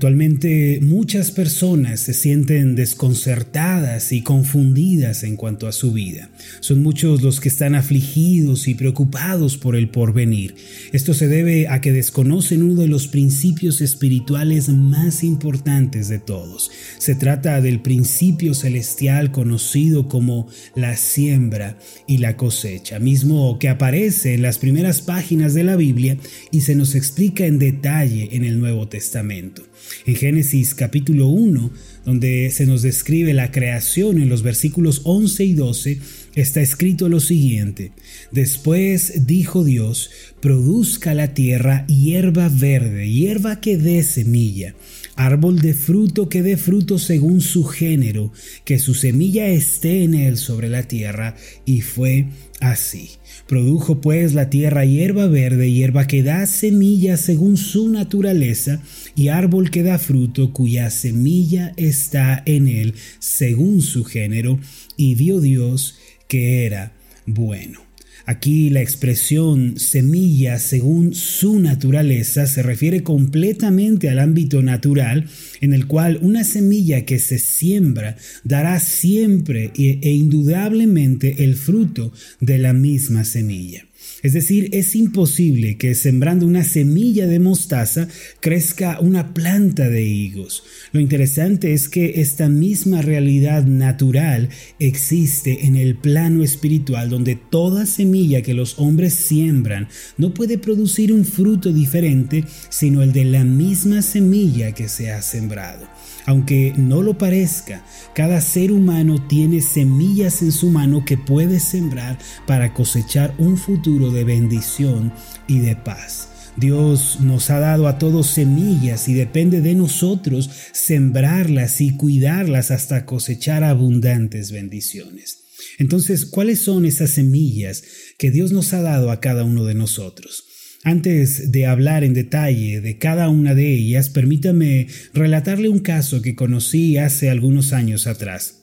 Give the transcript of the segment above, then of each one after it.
Actualmente muchas personas se sienten desconcertadas y confundidas en cuanto a su vida. Son muchos los que están afligidos y preocupados por el porvenir. Esto se debe a que desconocen uno de los principios espirituales más importantes de todos. Se trata del principio celestial conocido como la siembra y la cosecha, mismo que aparece en las primeras páginas de la Biblia y se nos explica en detalle en el Nuevo Testamento. En Génesis capítulo 1, donde se nos describe la creación en los versículos 11 y 12, está escrito lo siguiente. Después dijo Dios, produzca la tierra hierba verde, hierba que dé semilla, árbol de fruto que dé fruto según su género, que su semilla esté en él sobre la tierra, y fue así. Produjo pues la tierra hierba verde, hierba que da semilla según su naturaleza, y árbol que da fruto cuya semilla está en él según su género, y vio Dios que era bueno. Aquí la expresión semilla según su naturaleza se refiere completamente al ámbito natural en el cual una semilla que se siembra dará siempre e, e indudablemente el fruto de la misma semilla. Es decir, es imposible que sembrando una semilla de mostaza crezca una planta de higos. Lo interesante es que esta misma realidad natural existe en el plano espiritual donde toda semilla que los hombres siembran no puede producir un fruto diferente sino el de la misma semilla que se ha sembrado. Aunque no lo parezca, cada ser humano tiene semillas en su mano que puede sembrar para cosechar un futuro de bendición y de paz. Dios nos ha dado a todos semillas y depende de nosotros sembrarlas y cuidarlas hasta cosechar abundantes bendiciones. Entonces, ¿cuáles son esas semillas que Dios nos ha dado a cada uno de nosotros? Antes de hablar en detalle de cada una de ellas, permítame relatarle un caso que conocí hace algunos años atrás.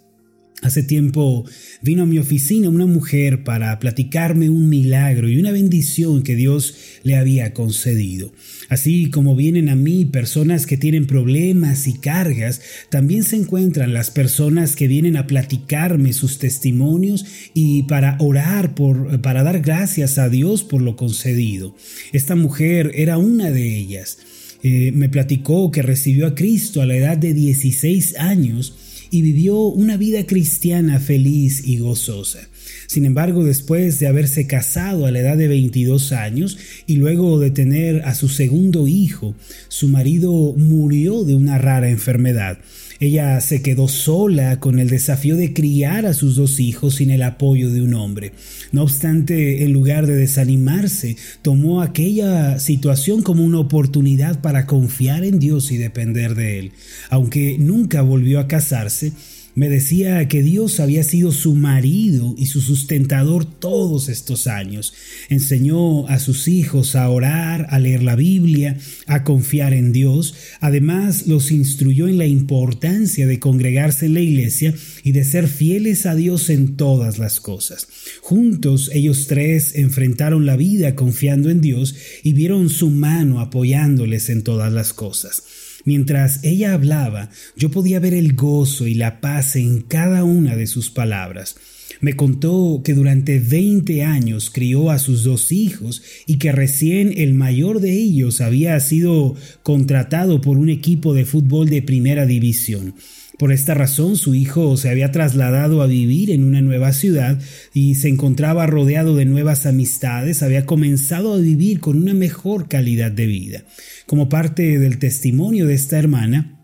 Hace tiempo vino a mi oficina una mujer para platicarme un milagro y una bendición que Dios le había concedido. Así como vienen a mí personas que tienen problemas y cargas, también se encuentran las personas que vienen a platicarme sus testimonios y para orar por para dar gracias a Dios por lo concedido. Esta mujer era una de ellas. Eh, me platicó que recibió a Cristo a la edad de 16 años y vivió una vida cristiana feliz y gozosa. Sin embargo, después de haberse casado a la edad de 22 años y luego de tener a su segundo hijo, su marido murió de una rara enfermedad. Ella se quedó sola con el desafío de criar a sus dos hijos sin el apoyo de un hombre. No obstante, en lugar de desanimarse, tomó aquella situación como una oportunidad para confiar en Dios y depender de Él. Aunque nunca volvió a casarse, me decía que Dios había sido su marido y su sustentador todos estos años. Enseñó a sus hijos a orar, a leer la Biblia, a confiar en Dios. Además, los instruyó en la importancia de congregarse en la iglesia y de ser fieles a Dios en todas las cosas. Juntos, ellos tres enfrentaron la vida confiando en Dios y vieron su mano apoyándoles en todas las cosas. Mientras ella hablaba, yo podía ver el gozo y la paz en cada una de sus palabras. Me contó que durante 20 años crió a sus dos hijos y que recién el mayor de ellos había sido contratado por un equipo de fútbol de primera división. Por esta razón su hijo se había trasladado a vivir en una nueva ciudad y se encontraba rodeado de nuevas amistades, había comenzado a vivir con una mejor calidad de vida. Como parte del testimonio de esta hermana,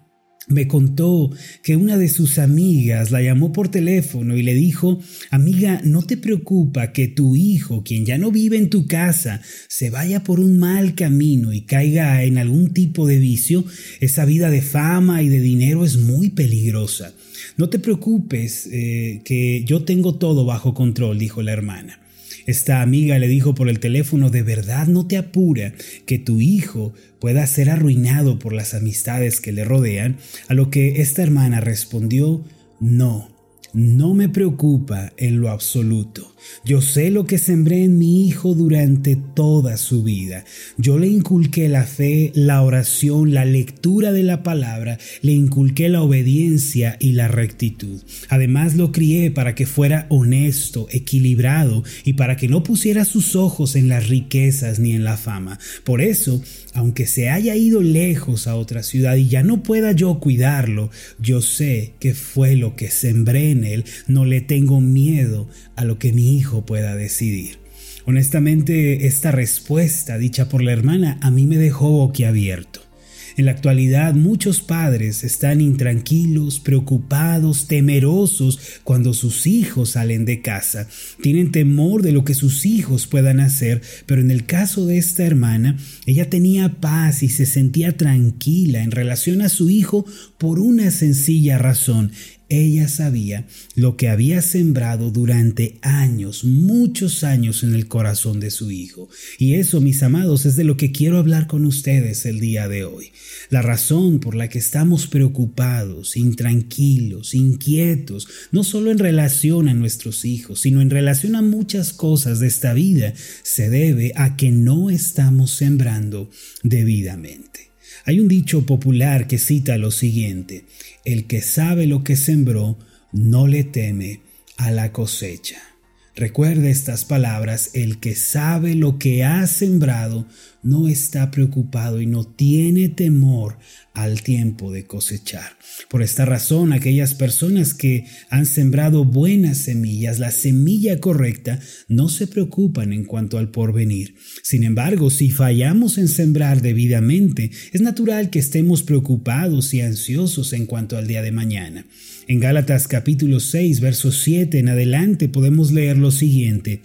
me contó que una de sus amigas la llamó por teléfono y le dijo, amiga, no te preocupa que tu hijo, quien ya no vive en tu casa, se vaya por un mal camino y caiga en algún tipo de vicio, esa vida de fama y de dinero es muy peligrosa. No te preocupes, eh, que yo tengo todo bajo control, dijo la hermana. Esta amiga le dijo por el teléfono, de verdad no te apura que tu hijo pueda ser arruinado por las amistades que le rodean, a lo que esta hermana respondió, no, no me preocupa en lo absoluto. Yo sé lo que sembré en mi hijo durante toda su vida. Yo le inculqué la fe, la oración, la lectura de la palabra, le inculqué la obediencia y la rectitud. Además lo crié para que fuera honesto, equilibrado y para que no pusiera sus ojos en las riquezas ni en la fama. Por eso, aunque se haya ido lejos a otra ciudad y ya no pueda yo cuidarlo, yo sé que fue lo que sembré en él, no le tengo miedo a lo que mi hijo pueda decidir. Honestamente, esta respuesta dicha por la hermana a mí me dejó boquiabierto. En la actualidad muchos padres están intranquilos, preocupados, temerosos cuando sus hijos salen de casa. Tienen temor de lo que sus hijos puedan hacer, pero en el caso de esta hermana, ella tenía paz y se sentía tranquila en relación a su hijo por una sencilla razón. Ella sabía lo que había sembrado durante años, muchos años en el corazón de su hijo. Y eso, mis amados, es de lo que quiero hablar con ustedes el día de hoy. La razón por la que estamos preocupados, intranquilos, inquietos, no solo en relación a nuestros hijos, sino en relación a muchas cosas de esta vida, se debe a que no estamos sembrando debidamente. Hay un dicho popular que cita lo siguiente, el que sabe lo que sembró no le teme a la cosecha. Recuerde estas palabras, el que sabe lo que ha sembrado no está preocupado y no tiene temor al tiempo de cosechar. Por esta razón, aquellas personas que han sembrado buenas semillas, la semilla correcta, no se preocupan en cuanto al porvenir. Sin embargo, si fallamos en sembrar debidamente, es natural que estemos preocupados y ansiosos en cuanto al día de mañana. En Gálatas capítulo 6, verso 7 en adelante podemos leer lo siguiente.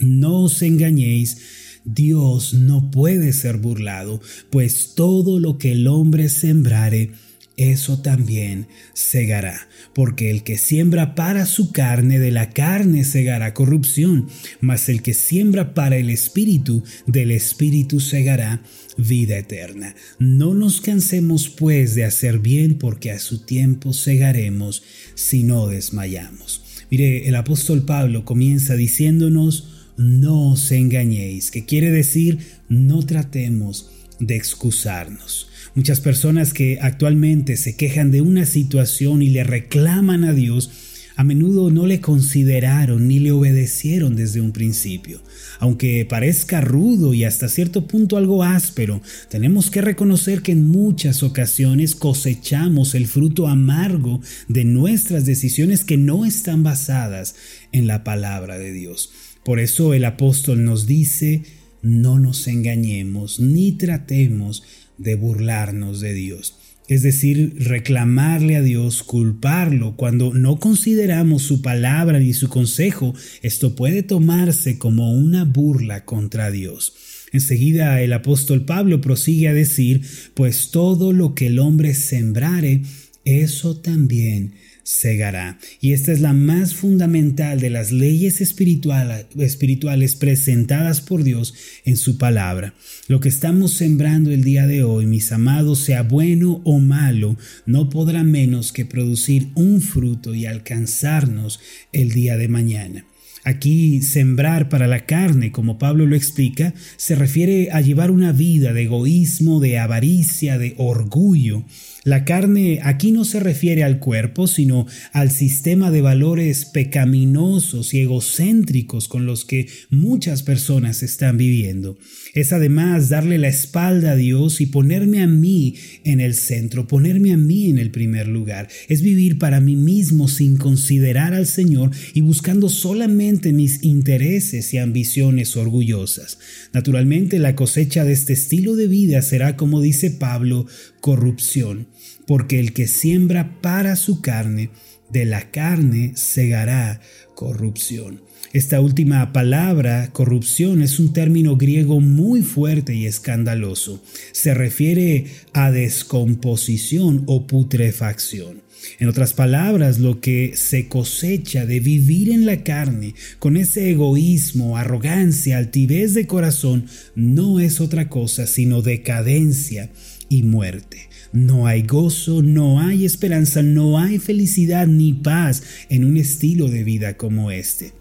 No os engañéis, Dios no puede ser burlado, pues todo lo que el hombre sembrare, eso también segará, porque el que siembra para su carne, de la carne segará corrupción, mas el que siembra para el espíritu, del espíritu segará vida eterna. No nos cansemos pues de hacer bien, porque a su tiempo segaremos si no desmayamos. Mire, el apóstol Pablo comienza diciéndonos, no os engañéis, que quiere decir no tratemos de excusarnos. Muchas personas que actualmente se quejan de una situación y le reclaman a Dios, a menudo no le consideraron ni le obedecieron desde un principio. Aunque parezca rudo y hasta cierto punto algo áspero, tenemos que reconocer que en muchas ocasiones cosechamos el fruto amargo de nuestras decisiones que no están basadas en la palabra de Dios. Por eso el apóstol nos dice, no nos engañemos ni tratemos de burlarnos de Dios. Es decir, reclamarle a Dios, culparlo, cuando no consideramos su palabra ni su consejo, esto puede tomarse como una burla contra Dios. Enseguida el apóstol Pablo prosigue a decir, pues todo lo que el hombre sembrare, eso también segará. Y esta es la más fundamental de las leyes espirituales presentadas por Dios en su palabra. Lo que estamos sembrando el día de hoy, mis amados, sea bueno o malo, no podrá menos que producir un fruto y alcanzarnos el día de mañana. Aquí sembrar para la carne, como Pablo lo explica, se refiere a llevar una vida de egoísmo, de avaricia, de orgullo. La carne aquí no se refiere al cuerpo, sino al sistema de valores pecaminosos y egocéntricos con los que muchas personas están viviendo. Es además darle la espalda a Dios y ponerme a mí en el centro, ponerme a mí en el primer lugar. Es vivir para mí mismo sin considerar al Señor y buscando solamente mis intereses y ambiciones orgullosas. Naturalmente la cosecha de este estilo de vida será, como dice Pablo, corrupción porque el que siembra para su carne, de la carne segará corrupción. Esta última palabra, corrupción, es un término griego muy fuerte y escandaloso. Se refiere a descomposición o putrefacción. En otras palabras, lo que se cosecha de vivir en la carne con ese egoísmo, arrogancia, altivez de corazón, no es otra cosa sino decadencia y muerte. No hay gozo, no hay esperanza, no hay felicidad ni paz en un estilo de vida como este.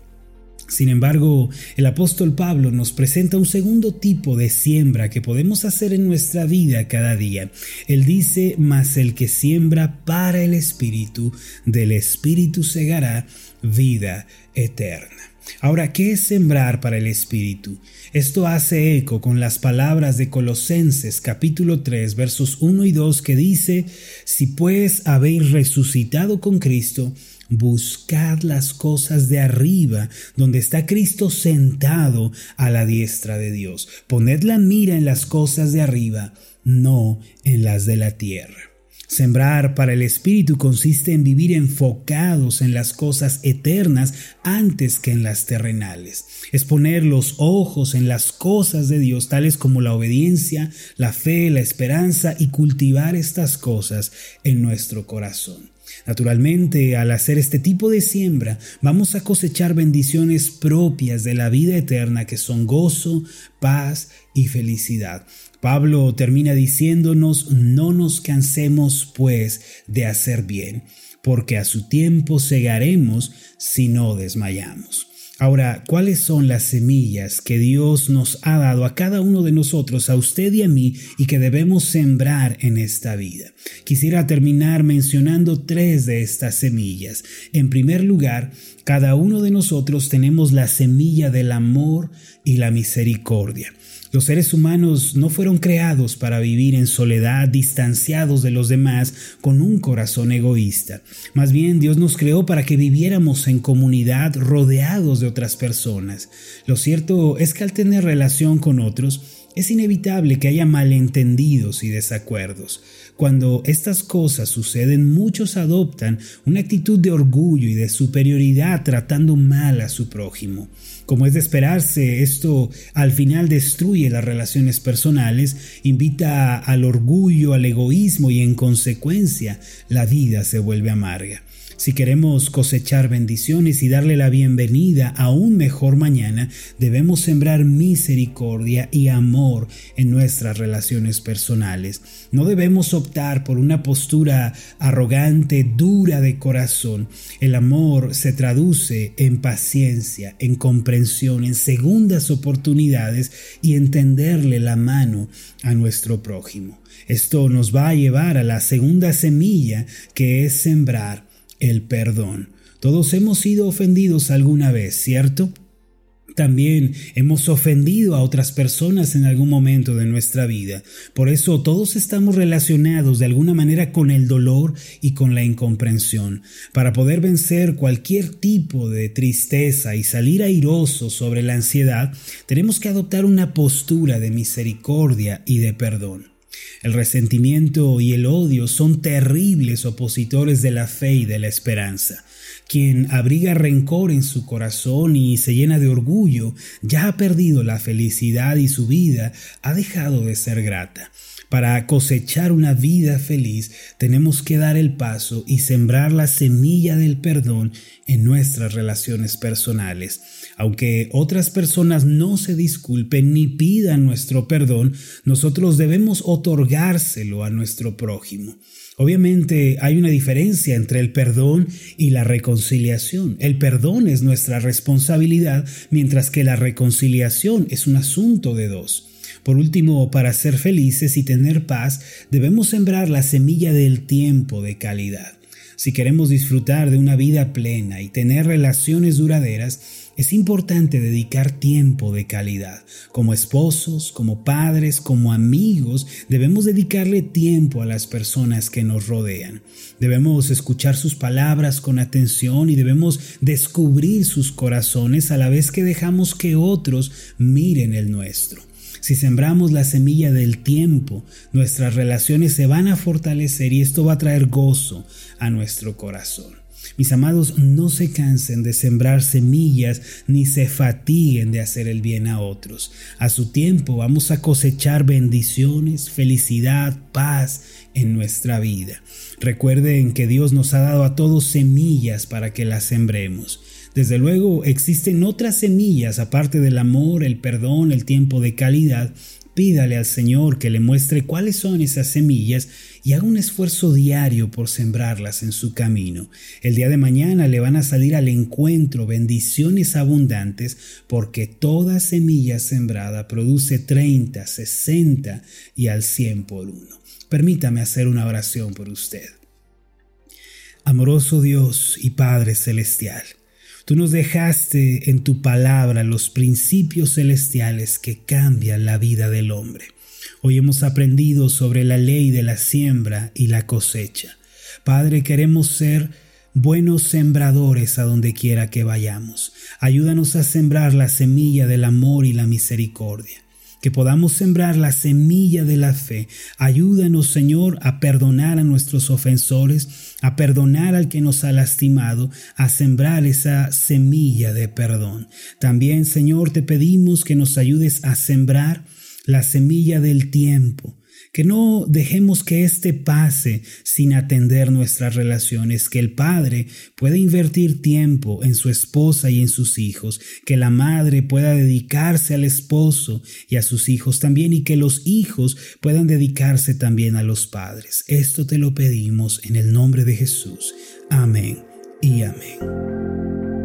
Sin embargo, el apóstol Pablo nos presenta un segundo tipo de siembra que podemos hacer en nuestra vida cada día. Él dice, mas el que siembra para el Espíritu, del Espíritu segará vida eterna. Ahora, ¿qué es sembrar para el Espíritu? Esto hace eco con las palabras de Colosenses capítulo 3 versos 1 y 2 que dice, si pues habéis resucitado con Cristo, Buscad las cosas de arriba, donde está Cristo sentado a la diestra de Dios. Poned la mira en las cosas de arriba, no en las de la tierra. Sembrar para el Espíritu consiste en vivir enfocados en las cosas eternas antes que en las terrenales. Es poner los ojos en las cosas de Dios, tales como la obediencia, la fe, la esperanza y cultivar estas cosas en nuestro corazón. Naturalmente, al hacer este tipo de siembra, vamos a cosechar bendiciones propias de la vida eterna que son gozo, paz y felicidad. Pablo termina diciéndonos, no nos cansemos pues de hacer bien, porque a su tiempo segaremos si no desmayamos. Ahora, ¿cuáles son las semillas que Dios nos ha dado a cada uno de nosotros, a usted y a mí, y que debemos sembrar en esta vida? Quisiera terminar mencionando tres de estas semillas. En primer lugar, cada uno de nosotros tenemos la semilla del amor y la misericordia. Los seres humanos no fueron creados para vivir en soledad, distanciados de los demás, con un corazón egoísta. Más bien Dios nos creó para que viviéramos en comunidad, rodeados de otras personas. Lo cierto es que al tener relación con otros, es inevitable que haya malentendidos y desacuerdos. Cuando estas cosas suceden, muchos adoptan una actitud de orgullo y de superioridad tratando mal a su prójimo. Como es de esperarse, esto al final destruye las relaciones personales, invita al orgullo, al egoísmo y en consecuencia la vida se vuelve amarga. Si queremos cosechar bendiciones y darle la bienvenida a un mejor mañana, debemos sembrar misericordia y amor en nuestras relaciones personales. No debemos optar por una postura arrogante, dura de corazón. El amor se traduce en paciencia, en comprensión, en segundas oportunidades y en tenderle la mano a nuestro prójimo. Esto nos va a llevar a la segunda semilla que es sembrar el perdón. Todos hemos sido ofendidos alguna vez, ¿cierto? También hemos ofendido a otras personas en algún momento de nuestra vida. Por eso todos estamos relacionados de alguna manera con el dolor y con la incomprensión. Para poder vencer cualquier tipo de tristeza y salir airoso sobre la ansiedad, tenemos que adoptar una postura de misericordia y de perdón. El resentimiento y el odio son terribles opositores de la fe y de la esperanza. Quien abriga rencor en su corazón y se llena de orgullo, ya ha perdido la felicidad y su vida ha dejado de ser grata. Para cosechar una vida feliz tenemos que dar el paso y sembrar la semilla del perdón en nuestras relaciones personales. Aunque otras personas no se disculpen ni pidan nuestro perdón, nosotros debemos otorgárselo a nuestro prójimo. Obviamente hay una diferencia entre el perdón y la reconciliación. El perdón es nuestra responsabilidad, mientras que la reconciliación es un asunto de dos. Por último, para ser felices y tener paz, debemos sembrar la semilla del tiempo de calidad. Si queremos disfrutar de una vida plena y tener relaciones duraderas, es importante dedicar tiempo de calidad. Como esposos, como padres, como amigos, debemos dedicarle tiempo a las personas que nos rodean. Debemos escuchar sus palabras con atención y debemos descubrir sus corazones a la vez que dejamos que otros miren el nuestro. Si sembramos la semilla del tiempo, nuestras relaciones se van a fortalecer y esto va a traer gozo a nuestro corazón. Mis amados, no se cansen de sembrar semillas ni se fatiguen de hacer el bien a otros. A su tiempo vamos a cosechar bendiciones, felicidad, paz en nuestra vida. Recuerden que Dios nos ha dado a todos semillas para que las sembremos. Desde luego existen otras semillas aparte del amor, el perdón, el tiempo de calidad, Pídale al Señor que le muestre cuáles son esas semillas y haga un esfuerzo diario por sembrarlas en su camino. El día de mañana le van a salir al encuentro bendiciones abundantes porque toda semilla sembrada produce 30, 60 y al 100 por uno. Permítame hacer una oración por usted. Amoroso Dios y Padre Celestial, Tú nos dejaste en tu palabra los principios celestiales que cambian la vida del hombre. Hoy hemos aprendido sobre la ley de la siembra y la cosecha. Padre, queremos ser buenos sembradores a donde quiera que vayamos. Ayúdanos a sembrar la semilla del amor y la misericordia que podamos sembrar la semilla de la fe. Ayúdanos, Señor, a perdonar a nuestros ofensores, a perdonar al que nos ha lastimado, a sembrar esa semilla de perdón. También, Señor, te pedimos que nos ayudes a sembrar la semilla del tiempo, que no dejemos que éste pase sin atender nuestras relaciones, que el padre pueda invertir tiempo en su esposa y en sus hijos, que la madre pueda dedicarse al esposo y a sus hijos también y que los hijos puedan dedicarse también a los padres. Esto te lo pedimos en el nombre de Jesús. Amén y amén.